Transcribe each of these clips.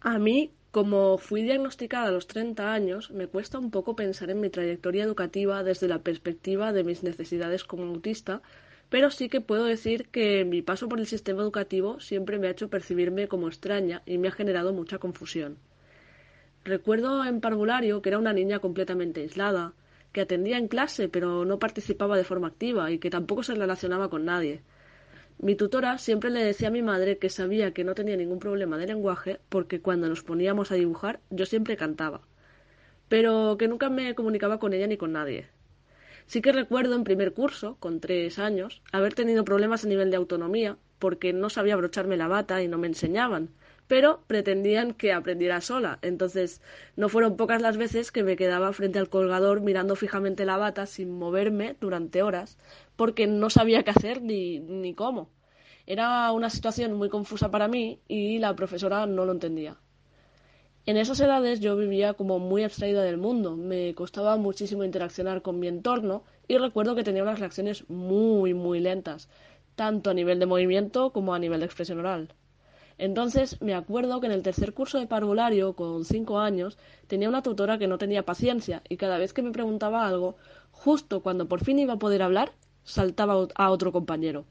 A mí, como fui diagnosticada a los 30 años, me cuesta un poco pensar en mi trayectoria educativa desde la perspectiva de mis necesidades como autista, pero sí que puedo decir que mi paso por el sistema educativo siempre me ha hecho percibirme como extraña y me ha generado mucha confusión. Recuerdo en parvulario que era una niña completamente aislada, que atendía en clase pero no participaba de forma activa y que tampoco se relacionaba con nadie. Mi tutora siempre le decía a mi madre que sabía que no tenía ningún problema de lenguaje porque cuando nos poníamos a dibujar yo siempre cantaba, pero que nunca me comunicaba con ella ni con nadie. Sí que recuerdo en primer curso, con tres años, haber tenido problemas a nivel de autonomía porque no sabía abrocharme la bata y no me enseñaban, pero pretendían que aprendiera sola. Entonces, no fueron pocas las veces que me quedaba frente al colgador mirando fijamente la bata sin moverme durante horas, porque no sabía qué hacer ni, ni cómo. Era una situación muy confusa para mí y la profesora no lo entendía. En esas edades yo vivía como muy abstraída del mundo, me costaba muchísimo interaccionar con mi entorno y recuerdo que tenía unas reacciones muy, muy lentas, tanto a nivel de movimiento como a nivel de expresión oral. Entonces me acuerdo que en el tercer curso de parvulario, con cinco años, tenía una tutora que no tenía paciencia y cada vez que me preguntaba algo, justo cuando por fin iba a poder hablar, saltaba a otro compañero.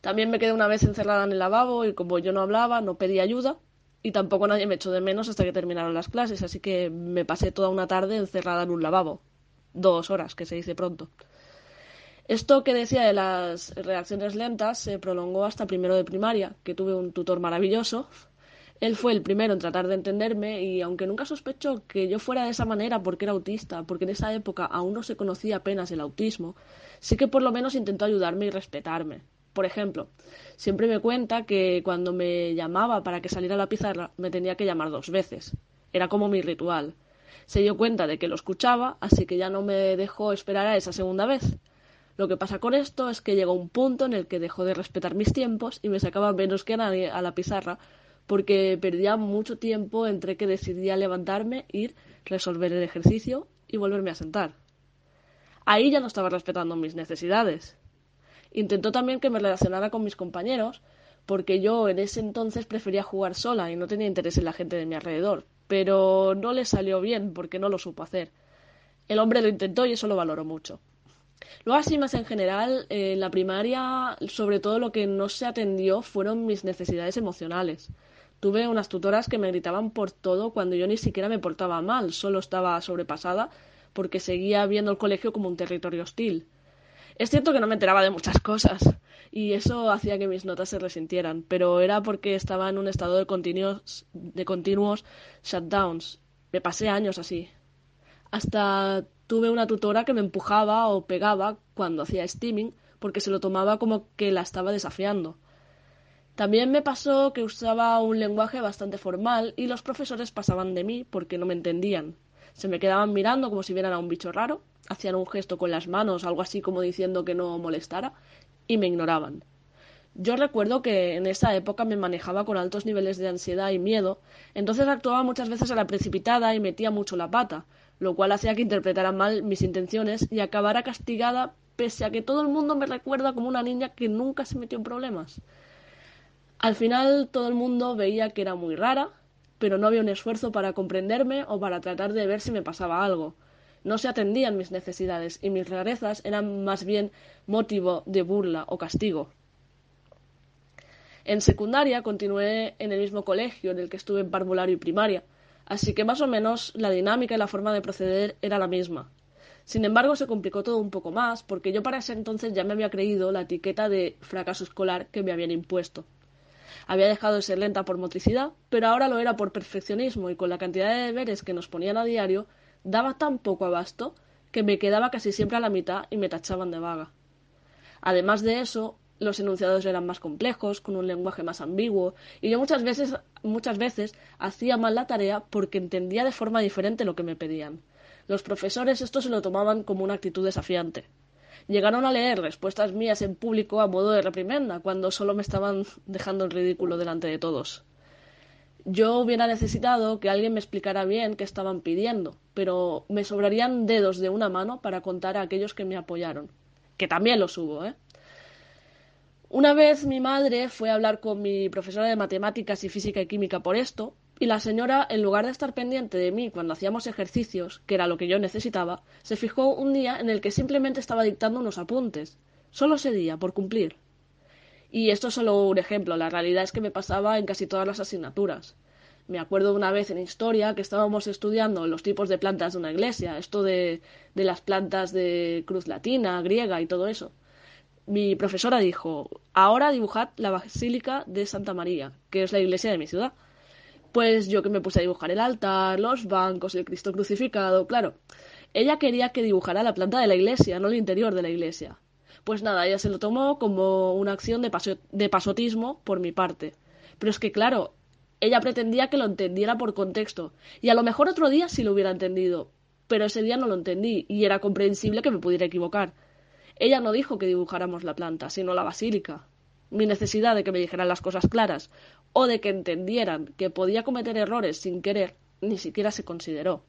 También me quedé una vez encerrada en el lavabo y como yo no hablaba, no pedí ayuda y tampoco nadie me echó de menos hasta que terminaron las clases, así que me pasé toda una tarde encerrada en un lavabo. Dos horas, que se dice pronto. Esto que decía de las reacciones lentas se prolongó hasta primero de primaria, que tuve un tutor maravilloso. Él fue el primero en tratar de entenderme y aunque nunca sospechó que yo fuera de esa manera porque era autista, porque en esa época aún no se conocía apenas el autismo, sí que por lo menos intentó ayudarme y respetarme. Por ejemplo, siempre me cuenta que cuando me llamaba para que saliera a la pizarra me tenía que llamar dos veces. Era como mi ritual. Se dio cuenta de que lo escuchaba, así que ya no me dejó esperar a esa segunda vez. Lo que pasa con esto es que llegó un punto en el que dejó de respetar mis tiempos y me sacaba menos que nadie a la pizarra porque perdía mucho tiempo entre que decidía levantarme, ir, resolver el ejercicio y volverme a sentar. Ahí ya no estaba respetando mis necesidades. Intentó también que me relacionara con mis compañeros, porque yo en ese entonces prefería jugar sola y no tenía interés en la gente de mi alrededor, pero no le salió bien porque no lo supo hacer. El hombre lo intentó y eso lo valoró mucho. Luego, así más en general, en la primaria, sobre todo lo que no se atendió fueron mis necesidades emocionales. Tuve unas tutoras que me gritaban por todo cuando yo ni siquiera me portaba mal, solo estaba sobrepasada porque seguía viendo el colegio como un territorio hostil. Es cierto que no me enteraba de muchas cosas y eso hacía que mis notas se resintieran, pero era porque estaba en un estado de continuos, de continuos shutdowns. Me pasé años así. Hasta tuve una tutora que me empujaba o pegaba cuando hacía steaming porque se lo tomaba como que la estaba desafiando. También me pasó que usaba un lenguaje bastante formal y los profesores pasaban de mí porque no me entendían. Se me quedaban mirando como si vieran a un bicho raro, hacían un gesto con las manos, algo así como diciendo que no molestara, y me ignoraban. Yo recuerdo que en esa época me manejaba con altos niveles de ansiedad y miedo, entonces actuaba muchas veces a la precipitada y metía mucho la pata, lo cual hacía que interpretara mal mis intenciones y acabara castigada pese a que todo el mundo me recuerda como una niña que nunca se metió en problemas. Al final todo el mundo veía que era muy rara, pero no había un esfuerzo para comprenderme o para tratar de ver si me pasaba algo. No se atendían mis necesidades y mis rarezas eran más bien motivo de burla o castigo. En secundaria continué en el mismo colegio en el que estuve en parvulario y primaria, así que más o menos la dinámica y la forma de proceder era la misma. Sin embargo, se complicó todo un poco más, porque yo para ese entonces ya me había creído la etiqueta de fracaso escolar que me habían impuesto. Había dejado de ser lenta por motricidad, pero ahora lo era por perfeccionismo y con la cantidad de deberes que nos ponían a diario, daba tan poco abasto que me quedaba casi siempre a la mitad y me tachaban de vaga. Además de eso, los enunciados eran más complejos, con un lenguaje más ambiguo, y yo muchas veces, muchas veces hacía mal la tarea porque entendía de forma diferente lo que me pedían. Los profesores esto se lo tomaban como una actitud desafiante. Llegaron a leer respuestas mías en público a modo de reprimenda, cuando solo me estaban dejando el ridículo delante de todos. Yo hubiera necesitado que alguien me explicara bien qué estaban pidiendo, pero me sobrarían dedos de una mano para contar a aquellos que me apoyaron, que también los hubo, ¿eh? Una vez mi madre fue a hablar con mi profesora de matemáticas y física y química por esto, y la señora, en lugar de estar pendiente de mí cuando hacíamos ejercicios, que era lo que yo necesitaba, se fijó un día en el que simplemente estaba dictando unos apuntes. Solo ese día, por cumplir. Y esto es solo un ejemplo, la realidad es que me pasaba en casi todas las asignaturas. Me acuerdo una vez en historia que estábamos estudiando los tipos de plantas de una iglesia, esto de, de las plantas de cruz latina, griega y todo eso mi profesora dijo, ahora dibujad la Basílica de Santa María, que es la iglesia de mi ciudad. Pues yo que me puse a dibujar el altar, los bancos, el Cristo crucificado, claro. Ella quería que dibujara la planta de la iglesia, no el interior de la iglesia. Pues nada, ella se lo tomó como una acción de, de pasotismo por mi parte. Pero es que, claro, ella pretendía que lo entendiera por contexto. Y a lo mejor otro día sí lo hubiera entendido. Pero ese día no lo entendí y era comprensible que me pudiera equivocar. Ella no dijo que dibujáramos la planta, sino la basílica. Mi necesidad de que me dijeran las cosas claras o de que entendieran que podía cometer errores sin querer ni siquiera se consideró.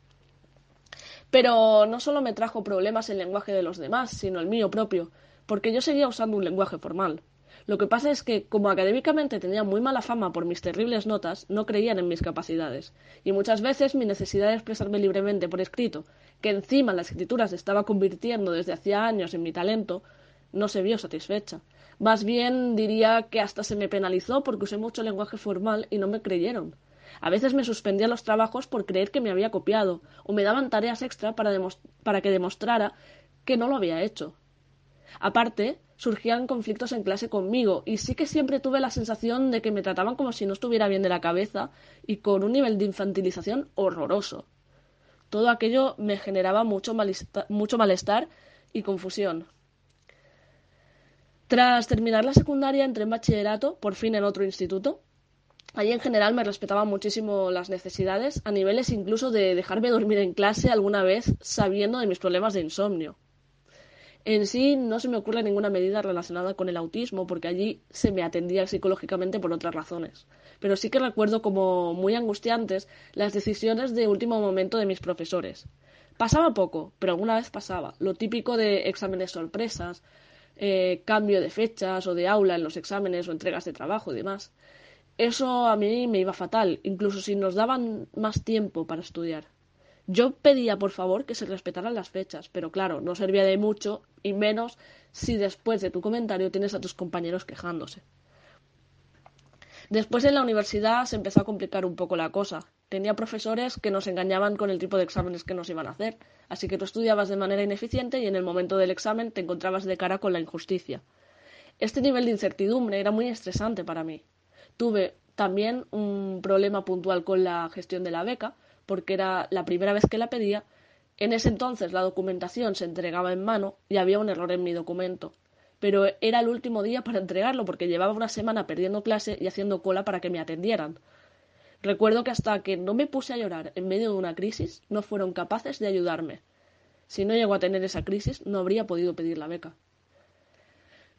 Pero no solo me trajo problemas el lenguaje de los demás, sino el mío propio, porque yo seguía usando un lenguaje formal. Lo que pasa es que, como académicamente tenía muy mala fama por mis terribles notas, no creían en mis capacidades, y muchas veces mi necesidad de expresarme libremente por escrito, que encima la escritura se estaba convirtiendo desde hacía años en mi talento, no se vio satisfecha. Más bien diría que hasta se me penalizó porque usé mucho lenguaje formal y no me creyeron. A veces me suspendía los trabajos por creer que me había copiado, o me daban tareas extra para, para que demostrara que no lo había hecho. Aparte, surgían conflictos en clase conmigo y sí que siempre tuve la sensación de que me trataban como si no estuviera bien de la cabeza y con un nivel de infantilización horroroso. Todo aquello me generaba mucho malestar, mucho malestar y confusión. Tras terminar la secundaria entré en bachillerato, por fin en otro instituto. Allí en general me respetaban muchísimo las necesidades, a niveles incluso de dejarme dormir en clase alguna vez sabiendo de mis problemas de insomnio. En sí no se me ocurre ninguna medida relacionada con el autismo porque allí se me atendía psicológicamente por otras razones. Pero sí que recuerdo como muy angustiantes las decisiones de último momento de mis profesores. Pasaba poco, pero alguna vez pasaba. Lo típico de exámenes sorpresas, eh, cambio de fechas o de aula en los exámenes o entregas de trabajo y demás. Eso a mí me iba fatal, incluso si nos daban más tiempo para estudiar. Yo pedía, por favor, que se respetaran las fechas, pero claro, no servía de mucho, y menos si después de tu comentario tienes a tus compañeros quejándose. Después en la universidad se empezó a complicar un poco la cosa. Tenía profesores que nos engañaban con el tipo de exámenes que nos iban a hacer, así que tú estudiabas de manera ineficiente y en el momento del examen te encontrabas de cara con la injusticia. Este nivel de incertidumbre era muy estresante para mí. Tuve también un problema puntual con la gestión de la beca, porque era la primera vez que la pedía, en ese entonces la documentación se entregaba en mano y había un error en mi documento. Pero era el último día para entregarlo porque llevaba una semana perdiendo clase y haciendo cola para que me atendieran. Recuerdo que hasta que no me puse a llorar en medio de una crisis no fueron capaces de ayudarme. Si no llego a tener esa crisis no habría podido pedir la beca.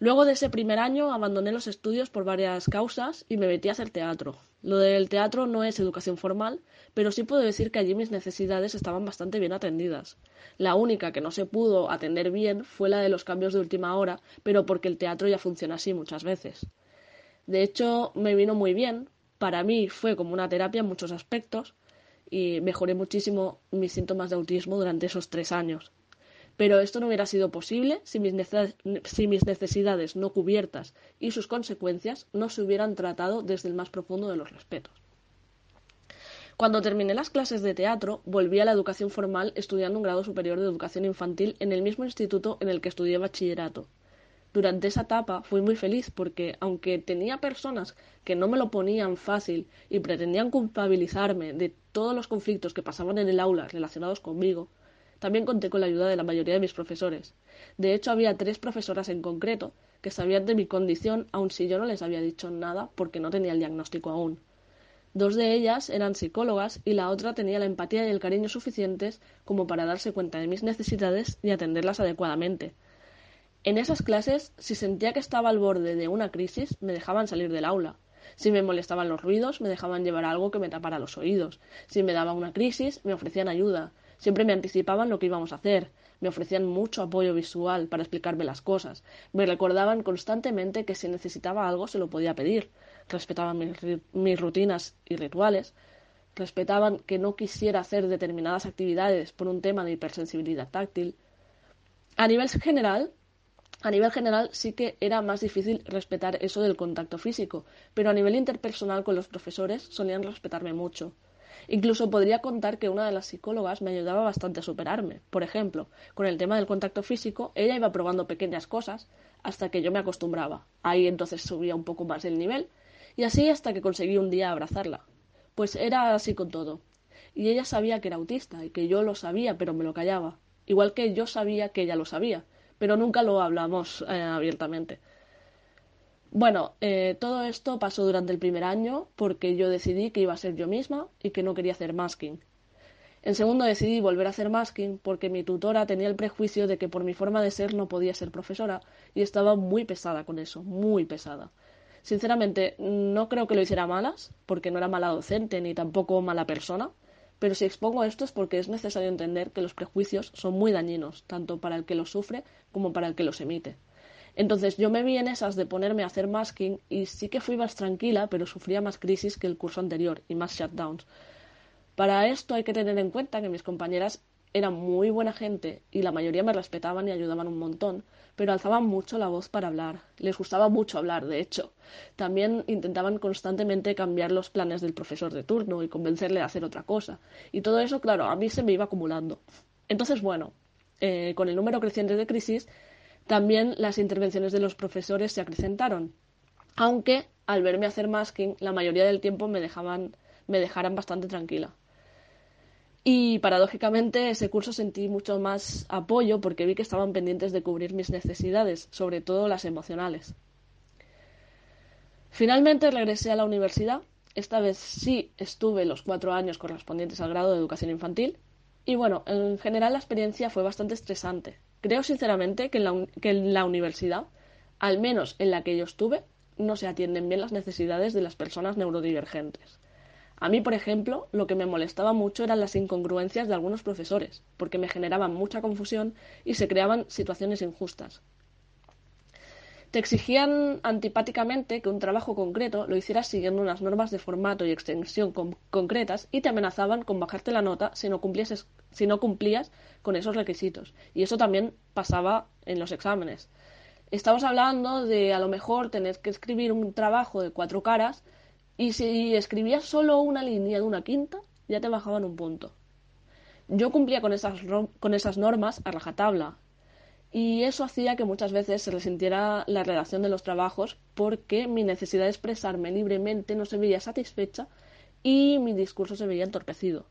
Luego de ese primer año abandoné los estudios por varias causas y me metí a hacer teatro. Lo del teatro no es educación formal, pero sí puedo decir que allí mis necesidades estaban bastante bien atendidas. La única que no se pudo atender bien fue la de los cambios de última hora, pero porque el teatro ya funciona así muchas veces. De hecho, me vino muy bien. Para mí fue como una terapia en muchos aspectos y mejoré muchísimo mis síntomas de autismo durante esos tres años. Pero esto no hubiera sido posible si mis, necesidades no cubiertas y sus consecuencias no se hubieran tratado desde el más profundo de los respetos. Cuando terminé las clases de teatro, volví a la educación formal estudiando un grado superior de educación infantil en el mismo instituto en el que estudié bachillerato. Durante esa etapa fui muy feliz porque, aunque tenía personas que no me lo ponían fácil y pretendían culpabilizarme de todos los conflictos que pasaban en el aula relacionados conmigo, también conté con la ayuda de la mayoría de mis profesores. De hecho, había tres profesoras en concreto que sabían de mi condición, aun si yo no les había dicho nada porque no tenía el diagnóstico aún. Dos de ellas eran psicólogas y la otra tenía la empatía y el cariño suficientes como para darse cuenta de mis necesidades y atenderlas adecuadamente. En esas clases, si sentía que estaba al borde de una crisis, me dejaban salir del aula. Si me molestaban los ruidos, me dejaban llevar algo que me tapara los oídos. Si me daba una crisis, me ofrecían ayuda. Siempre me anticipaban lo que íbamos a hacer. Me ofrecían mucho apoyo visual para explicarme las cosas. Me recordaban constantemente que si necesitaba algo se lo podía pedir. Respetaban mis, rutinas y rituales. Respetaban que no quisiera hacer determinadas actividades por un tema de hipersensibilidad táctil. A nivel general, a nivel general sí que era más difícil respetar eso del contacto físico, pero a nivel interpersonal con los profesores solían respetarme mucho. Incluso podría contar que una de las psicólogas me ayudaba bastante a superarme. Por ejemplo, con el tema del contacto físico, ella iba probando pequeñas cosas hasta que yo me acostumbraba. Ahí entonces subía un poco más el nivel y así hasta que conseguí un día abrazarla. Pues era así con todo. Y ella sabía que era autista y que yo lo sabía, pero me lo callaba. Igual que yo sabía que ella lo sabía, pero nunca lo hablamos eh, abiertamente. Bueno, eh, todo esto pasó durante el primer año porque yo decidí que iba a ser yo misma y que no quería hacer masking. En segundo decidí volver a hacer masking porque mi tutora tenía el prejuicio de que por mi forma de ser no podía ser profesora y estaba muy pesada con eso, muy pesada. Sinceramente, no creo que lo hiciera malas, porque no era mala docente ni tampoco mala persona, pero si expongo esto es porque es necesario entender que los prejuicios son muy dañinos, tanto para el que los sufre como para el que los emite. Entonces yo me vi en esas de ponerme a hacer masking y sí que fui más tranquila, pero sufría más crisis que el curso anterior y más shutdowns. Para esto hay que tener en cuenta que mis compañeras eran muy buena gente y la mayoría me respetaban y ayudaban un montón, pero alzaban mucho la voz para hablar. Les gustaba mucho hablar, de hecho. También intentaban constantemente cambiar los planes del profesor de turno y convencerle a hacer otra cosa. Y todo eso, claro, a mí se me iba acumulando. Entonces, bueno, eh, con el número creciente de crisis, también las intervenciones de los profesores se acrecentaron. Aunque al verme hacer masking, la mayoría del tiempo me dejaban, me dejaran bastante tranquila. Y paradójicamente ese curso sentí mucho más apoyo porque vi que estaban pendientes de cubrir mis necesidades, sobre todo las emocionales. Finalmente regresé a la universidad. Esta vez sí estuve los cuatro años correspondientes al grado de educación infantil. Y bueno, en general la experiencia fue bastante estresante. Creo sinceramente que en la, universidad, al menos en la que yo estuve, no se atienden bien las necesidades de las personas neurodivergentes. A mí, por ejemplo, lo que me molestaba mucho eran las incongruencias de algunos profesores, porque me generaban mucha confusión y se creaban situaciones injustas. Te exigían antipáticamente que un trabajo concreto lo hicieras siguiendo unas normas de formato y extensión concretas y te amenazaban con bajarte la nota si no, si no cumplías con esos requisitos. Y eso también pasaba en los exámenes. Estamos hablando de a lo mejor tener que escribir un trabajo de cuatro caras y si escribías solo una línea de una quinta, ya te bajaban un punto. Yo cumplía con esas, con esas normas a rajatabla. Y eso hacía que muchas veces se resintiera la redacción de los trabajos porque mi necesidad de expresarme libremente no se veía satisfecha y mi discurso se veía entorpecido.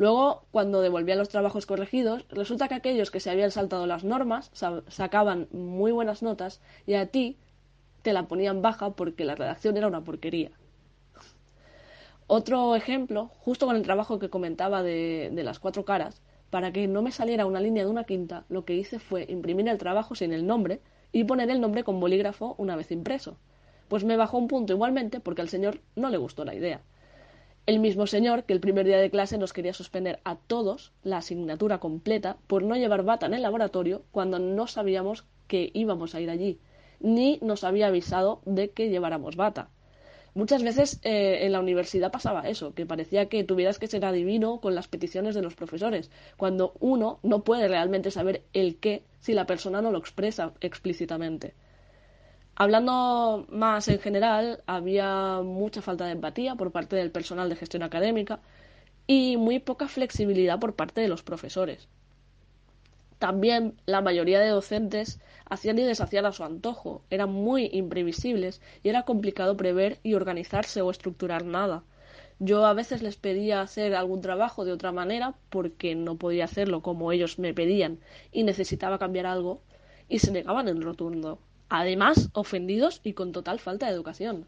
Luego, cuando devolvía los trabajos corregidos, resulta que aquellos que se habían saltado las normas sacaban muy buenas notas y a ti te la ponían baja porque la redacción era una porquería. Otro ejemplo, justo con el trabajo que comentaba de, las cuatro caras, para que no me saliera una línea de una quinta, lo que hice fue imprimir el trabajo sin el nombre y poner el nombre con bolígrafo una vez impreso. Pues me bajó un punto igualmente porque al señor no le gustó la idea. El mismo señor que el primer día de clase nos quería suspender a todos la asignatura completa por no llevar bata en el laboratorio cuando no sabíamos que íbamos a ir allí ni nos había avisado de que lleváramos bata. Muchas veces eh, en la universidad pasaba eso, que parecía que tuvieras que ser adivino con las peticiones de los profesores, cuando uno no puede realmente saber el qué si la persona no lo expresa explícitamente. Hablando más en general, había mucha falta de empatía por parte del personal de gestión académica y muy poca flexibilidad por parte de los profesores. También la mayoría de docentes hacían y deshacían a su antojo, eran muy imprevisibles y era complicado prever y organizarse o estructurar nada. Yo a veces les pedía hacer algún trabajo de otra manera porque no podía hacerlo como ellos me pedían y necesitaba cambiar algo y se negaban en rotundo. Además, ofendidos y con total falta de educación.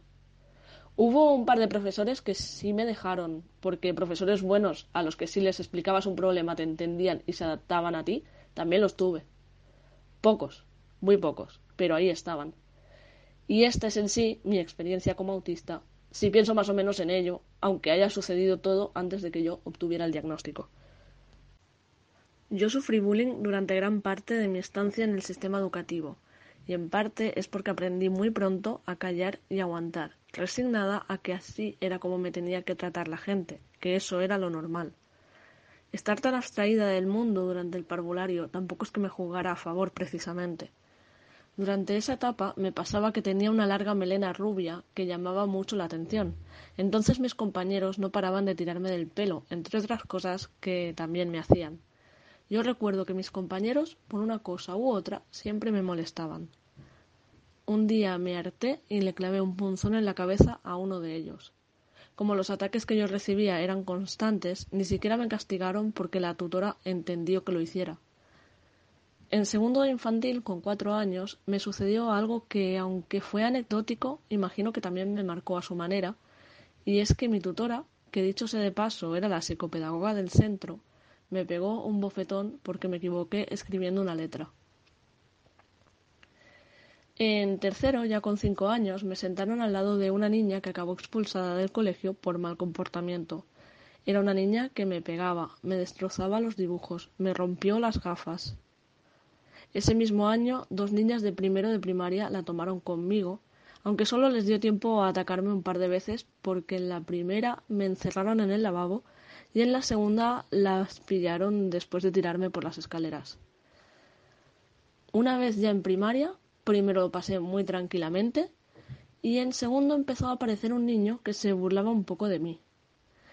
Hubo un par de profesores que sí me dejaron, porque profesores buenos a los que sí les explicabas un problema te entendían y se adaptaban a ti, también los tuve. Pocos, muy pocos, pero ahí estaban. Y esta es en sí mi experiencia como autista, si pienso más o menos en ello, aunque haya sucedido todo antes de que yo obtuviera el diagnóstico. Yo sufrí bullying durante gran parte de mi estancia en el sistema educativo, y en parte es porque aprendí muy pronto a callar y aguantar, resignada a que así era como me tenía que tratar la gente, que eso era lo normal. Estar tan abstraída del mundo durante el parvulario tampoco es que me jugara a favor precisamente. Durante esa etapa me pasaba que tenía una larga melena rubia que llamaba mucho la atención. Entonces mis compañeros no paraban de tirarme del pelo, entre otras cosas que también me hacían. Yo recuerdo que mis compañeros, por una cosa u otra, siempre me molestaban. Un día me harté y le clavé un punzón en la cabeza a uno de ellos. Como los ataques que yo recibía eran constantes, ni siquiera me castigaron porque la tutora entendió que lo hiciera. En segundo de infantil, con cuatro años, me sucedió algo que, aunque fue anecdótico, imagino que también me marcó a su manera, y es que mi tutora, que dicho sea de paso era la psicopedagoga del centro, me pegó un bofetón porque me equivoqué escribiendo una letra. En tercero, ya con cinco años, me sentaron al lado de una niña que acabó expulsada del colegio por mal comportamiento. Era una niña que me pegaba, me destrozaba los dibujos, me rompió las gafas. Ese mismo año, dos niñas de primero de primaria la tomaron conmigo, aunque solo les dio tiempo a atacarme un par de veces porque en la primera me encerraron en el lavabo y en la segunda las pillaron después de tirarme por las escaleras. Una vez ya en primaria, Primero lo pasé muy tranquilamente y en segundo empezó a aparecer un niño que se burlaba un poco de mí.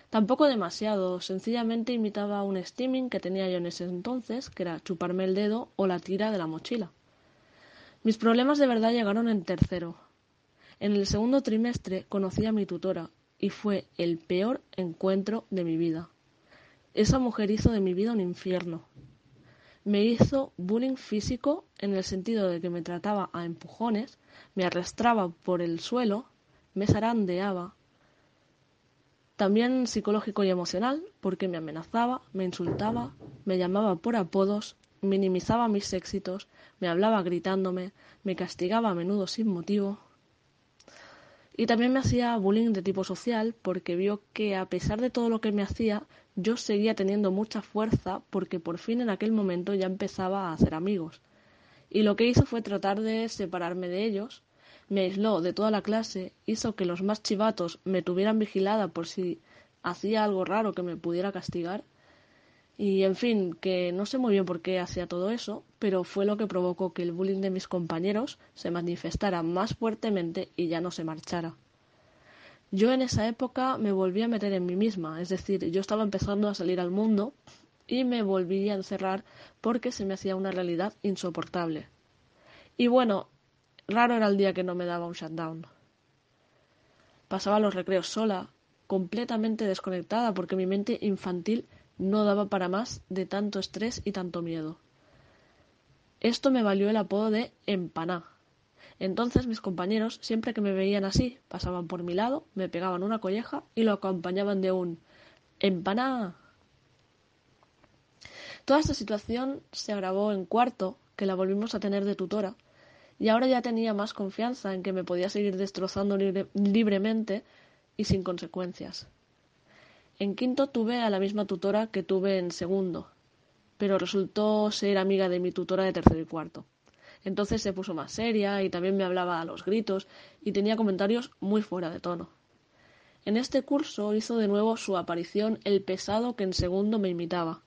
Tampoco demasiado, sencillamente imitaba un steaming que tenía yo en ese entonces, que era chuparme el dedo o la tira de la mochila. Mis problemas de verdad llegaron en tercero. En el segundo trimestre conocí a mi tutora y fue el peor encuentro de mi vida. Esa mujer hizo de mi vida un infierno. Me hizo bullying físico en el sentido de que me trataba a empujones, me arrastraba por el suelo, me zarandeaba. También psicológico y emocional, porque me amenazaba, me insultaba, me llamaba por apodos, minimizaba mis éxitos, me hablaba gritándome, me castigaba a menudo sin motivo. Y también me hacía bullying de tipo social porque vio que a pesar de todo lo que me hacía, yo seguía teniendo mucha fuerza porque por fin en aquel momento ya empezaba a hacer amigos. Y lo que hizo fue tratar de separarme de ellos, me aisló de toda la clase, hizo que los más chivatos me tuvieran vigilada por si hacía algo raro que me pudiera castigar. Y en fin, que no sé muy bien por qué hacía todo eso, pero fue lo que provocó que el bullying de mis compañeros se manifestara más fuertemente y ya no se marchara. Yo en esa época me volví a meter en mí misma, es decir, yo estaba empezando a salir al mundo y me volví a encerrar porque se me hacía una realidad insoportable. Y bueno, raro era el día que no me daba un shutdown. Pasaba los recreos sola, completamente desconectada porque mi mente infantil no daba para más de tanto estrés y tanto miedo. Esto me valió el apodo de empaná, entonces mis compañeros, siempre que me veían así, pasaban por mi lado, me pegaban una colleja y lo acompañaban de un empaná. Toda esta situación se agravó en cuarto, que la volvimos a tener de tutora, y ahora ya tenía más confianza en que me podía seguir destrozando libremente y sin consecuencias. En quinto tuve a la misma tutora que tuve en segundo, pero resultó ser amiga de mi tutora de tercero y cuarto. Entonces se puso más seria y también me hablaba a los gritos y tenía comentarios muy fuera de tono. En este curso hizo de nuevo su aparición el pesado que en segundo me imitaba,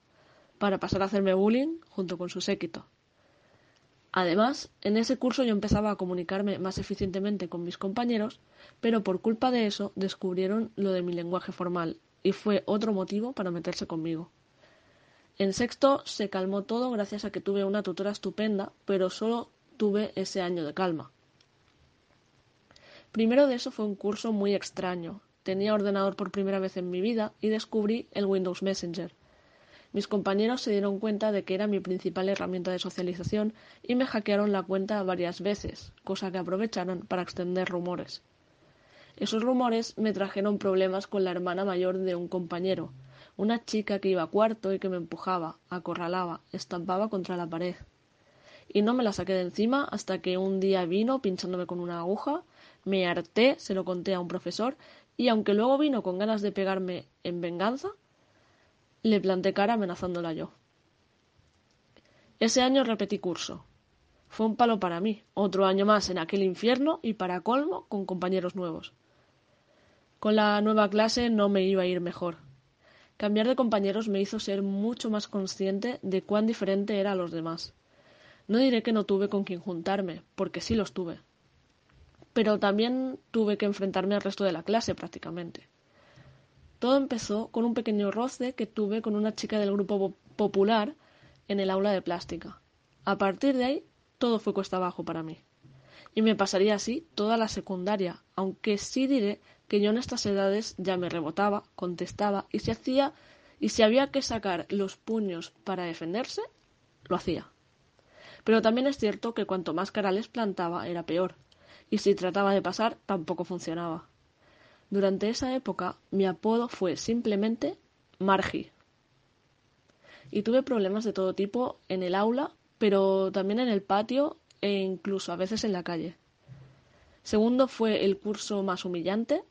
para pasar a hacerme bullying junto con su séquito. Además, en ese curso yo empezaba a comunicarme más eficientemente con mis compañeros, pero por culpa de eso descubrieron lo de mi lenguaje formal, y fue otro motivo para meterse conmigo. En sexto se calmó todo gracias a que tuve una tutora estupenda, pero solo tuve ese año de calma. Primero de eso fue un curso muy extraño. Tenía ordenador por primera vez en mi vida y descubrí el Windows Messenger. Mis compañeros se dieron cuenta de que era mi principal herramienta de socialización y me hackearon la cuenta varias veces, cosa que aprovecharon para extender rumores. Esos rumores me trajeron problemas con la hermana mayor de un compañero, una chica que iba a cuarto y que me empujaba, acorralaba, estampaba contra la pared. Y no me la saqué de encima hasta que un día vino pinchándome con una aguja, me harté, se lo conté a un profesor, y aunque luego vino con ganas de pegarme en venganza, le planté cara amenazándola yo. Ese año repetí curso. Fue un palo para mí, otro año más en aquel infierno y para colmo con compañeros nuevos. Con la nueva clase no me iba a ir mejor. Cambiar de compañeros me hizo ser mucho más consciente de cuán diferente era a los demás. No diré que no tuve con quien juntarme, porque sí los tuve. Pero también tuve que enfrentarme al resto de la clase prácticamente. Todo empezó con un pequeño roce que tuve con una chica del grupo popular en el aula de plástica. A partir de ahí, todo fue cuesta abajo para mí. Y me pasaría así toda la secundaria, aunque sí diré que yo en estas edades ya me rebotaba, contestaba y si hacía y si había que sacar los puños para defenderse, lo hacía. Pero también es cierto que cuanto más cara les plantaba era peor, y si trataba de pasar tampoco funcionaba. Durante esa época mi apodo fue simplemente Margi. Y tuve problemas de todo tipo en el aula, pero también en el patio e incluso a veces en la calle. Segundo fue el curso más humillante,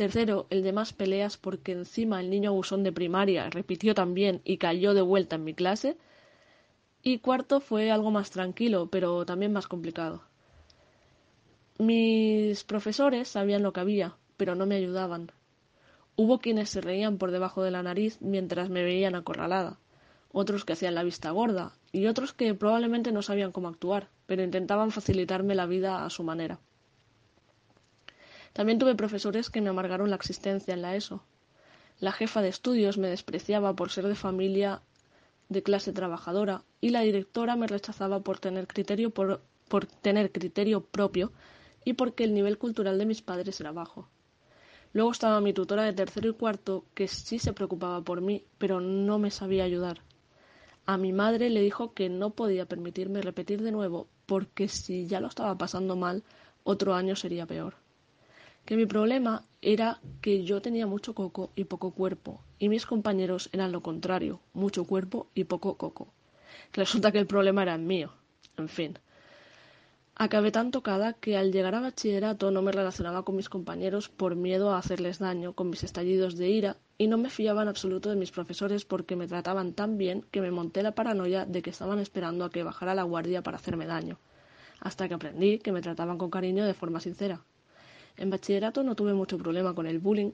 Tercero, el de más peleas porque encima el niño abusón de primaria repitió también y cayó de vuelta en mi clase. Y cuarto fue algo más tranquilo, pero también más complicado. Mis profesores sabían lo que había, pero no me ayudaban. Hubo quienes se reían por debajo de la nariz mientras me veían acorralada, otros que hacían la vista gorda, y otros que probablemente no sabían cómo actuar, pero intentaban facilitarme la vida a su manera. También tuve profesores que me amargaron la existencia en la ESO. La jefa de estudios me despreciaba por ser de familia de clase trabajadora y la directora me rechazaba por tener criterio propio y porque el nivel cultural de mis padres era bajo. Luego estaba mi tutora de tercero y cuarto, que sí se preocupaba por mí, pero no me sabía ayudar. A mi madre le dijo que no podía permitirme repetir de nuevo, porque si ya lo estaba pasando mal, otro año sería peor que mi problema era que yo tenía mucho coco y poco cuerpo, y mis compañeros eran lo contrario, mucho cuerpo y poco coco. resulta que el problema era el mío. En fin. Acabé tan tocada que al llegar a bachillerato no me relacionaba con mis compañeros por miedo a hacerles daño con mis estallidos de ira y no me fiaba en absoluto de mis profesores porque me trataban tan bien que me monté la paranoia de que estaban esperando a que bajara la guardia para hacerme daño, hasta que aprendí que me trataban con cariño de forma sincera. En bachillerato no tuve mucho problema con el bullying.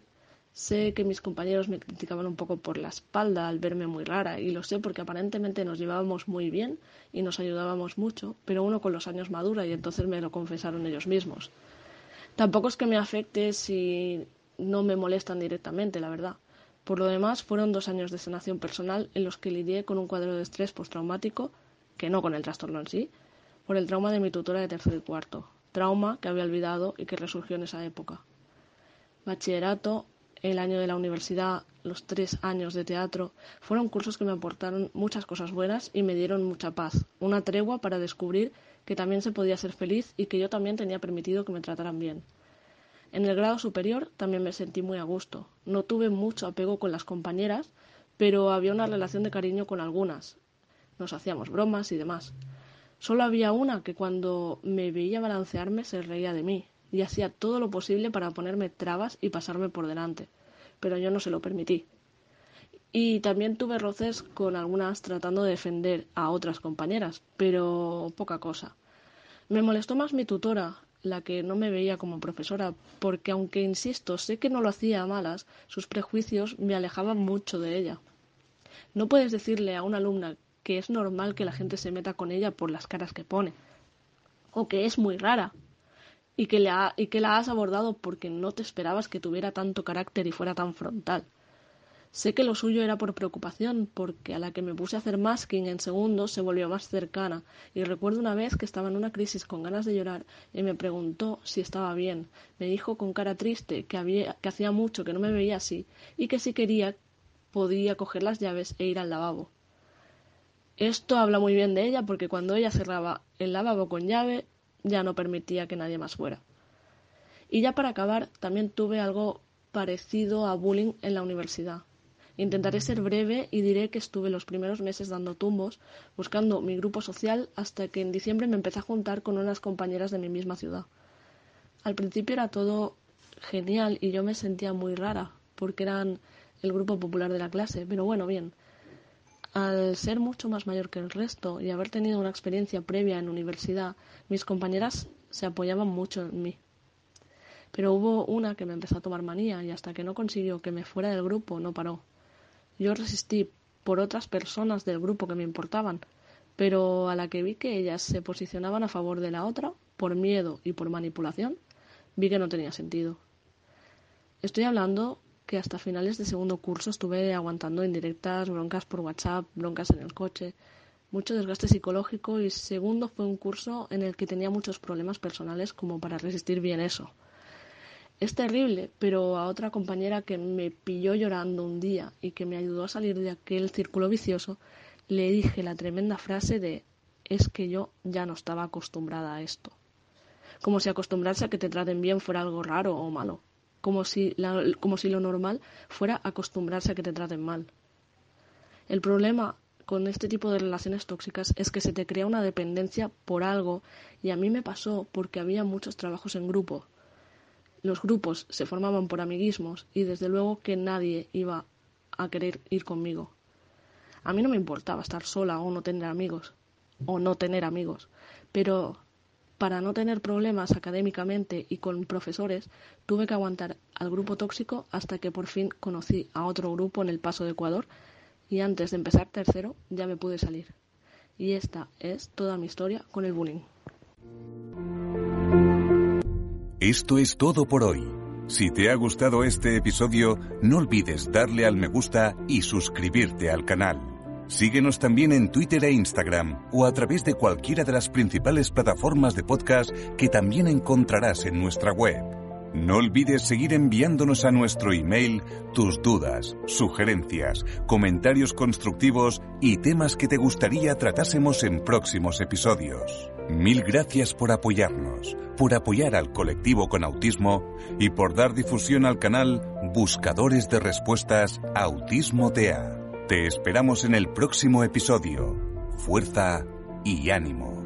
Sé que mis compañeros me criticaban un poco por la espalda al verme muy rara, y lo sé porque aparentemente nos llevábamos muy bien y nos ayudábamos mucho, pero uno con los años madura y entonces me lo confesaron ellos mismos. Tampoco es que me afecte si no me molestan directamente, la verdad. Por lo demás, fueron dos años de sanación personal en los que lidié con un cuadro de estrés postraumático, que no con el trastorno en sí, por el trauma de mi tutora de tercer y cuarto, trauma que había olvidado y que resurgió en esa época. Bachillerato, el año de la universidad, los tres años de teatro, fueron cursos que me aportaron muchas cosas buenas y me dieron mucha paz, una tregua para descubrir que también se podía ser feliz y que yo también tenía permitido que me trataran bien. En el grado superior también me sentí muy a gusto. No tuve mucho apego con las compañeras, pero había una relación de cariño con algunas. Nos hacíamos bromas y demás. Solo había una que cuando me veía balancearme se reía de mí y hacía todo lo posible para ponerme trabas y pasarme por delante, pero yo no se lo permití. Y también tuve roces con algunas tratando de defender a otras compañeras, pero poca cosa. Me molestó más mi tutora, la que no me veía como profesora, porque aunque insisto, sé que no lo hacía a malas, sus prejuicios me alejaban mucho de ella. No puedes decirle a una alumna que es normal que la gente se meta con ella por las caras que pone, o que es muy rara, y que, y que la has abordado porque no te esperabas que tuviera tanto carácter y fuera tan frontal. Sé que lo suyo era por preocupación, porque a la que me puse a hacer masking en segundos se volvió más cercana, y recuerdo una vez que estaba en una crisis con ganas de llorar y me preguntó si estaba bien. Me dijo con cara triste que, había, que hacía mucho que no me veía así y que si quería podía coger las llaves e ir al lavabo. Esto habla muy bien de ella porque cuando ella cerraba el lavabo con llave ya no permitía que nadie más fuera. Y ya para acabar, también tuve algo parecido a bullying en la universidad. Intentaré ser breve y diré que estuve los primeros meses dando tumbos, buscando mi grupo social, hasta que en diciembre me empecé a juntar con unas compañeras de mi misma ciudad. Al principio era todo genial y yo me sentía muy rara, porque eran el grupo popular de la clase, pero bueno, bien. Al ser mucho más mayor que el resto y haber tenido una experiencia previa en universidad, mis compañeras se apoyaban mucho en mí. Pero hubo una que me empezó a tomar manía y hasta que no consiguió que me fuera del grupo no paró. Yo resistí por otras personas del grupo que me importaban, pero a la que vi que ellas se posicionaban a favor de la otra, por miedo y por manipulación, vi que no tenía sentido. Estoy hablando que hasta finales de segundo curso estuve aguantando indirectas, broncas por WhatsApp, broncas en el coche, mucho desgaste psicológico y segundo fue un curso en el que tenía muchos problemas personales como para resistir bien eso. Es terrible, pero a otra compañera que me pilló llorando un día y que me ayudó a salir de aquel círculo vicioso, le dije la tremenda frase de es que yo ya no estaba acostumbrada a esto. Como si acostumbrarse a que te traten bien fuera algo raro o malo. Como si, como si lo normal fuera acostumbrarse a que te traten mal. El problema con este tipo de relaciones tóxicas es que se te crea una dependencia por algo y a mí me pasó porque había muchos trabajos en grupo los grupos se formaban por amiguismos y desde luego que nadie iba a querer ir conmigo. A mí no me importaba estar sola o no tener amigos, o no tener amigos, pero para no tener problemas académicamente y con profesores, tuve que aguantar al grupo tóxico hasta que por fin conocí a otro grupo en el Paso de Ecuador y antes de empezar tercero ya me pude salir. Y esta es toda mi historia con el bullying. Esto es todo por hoy. Si te ha gustado este episodio, no olvides darle al me gusta y suscribirte al canal. Síguenos también en Twitter e Instagram o a través de cualquiera de las principales plataformas de podcast que también encontrarás en nuestra web. No olvides seguir enviándonos a nuestro email tus dudas, sugerencias, comentarios constructivos y temas que te gustaría tratásemos en próximos episodios. Mil gracias por apoyarnos, por apoyar al colectivo con autismo y por dar difusión al canal Buscadores de Respuestas Autismo TEA. Te esperamos en el próximo episodio. Fuerza y ánimo.